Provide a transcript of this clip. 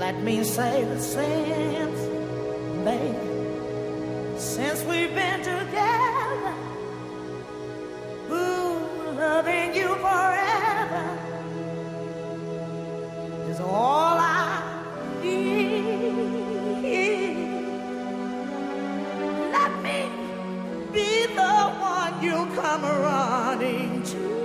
Let me say the since, baby, since we've been together. Ooh, loving you forever is all I need. Let me be the one you come running to.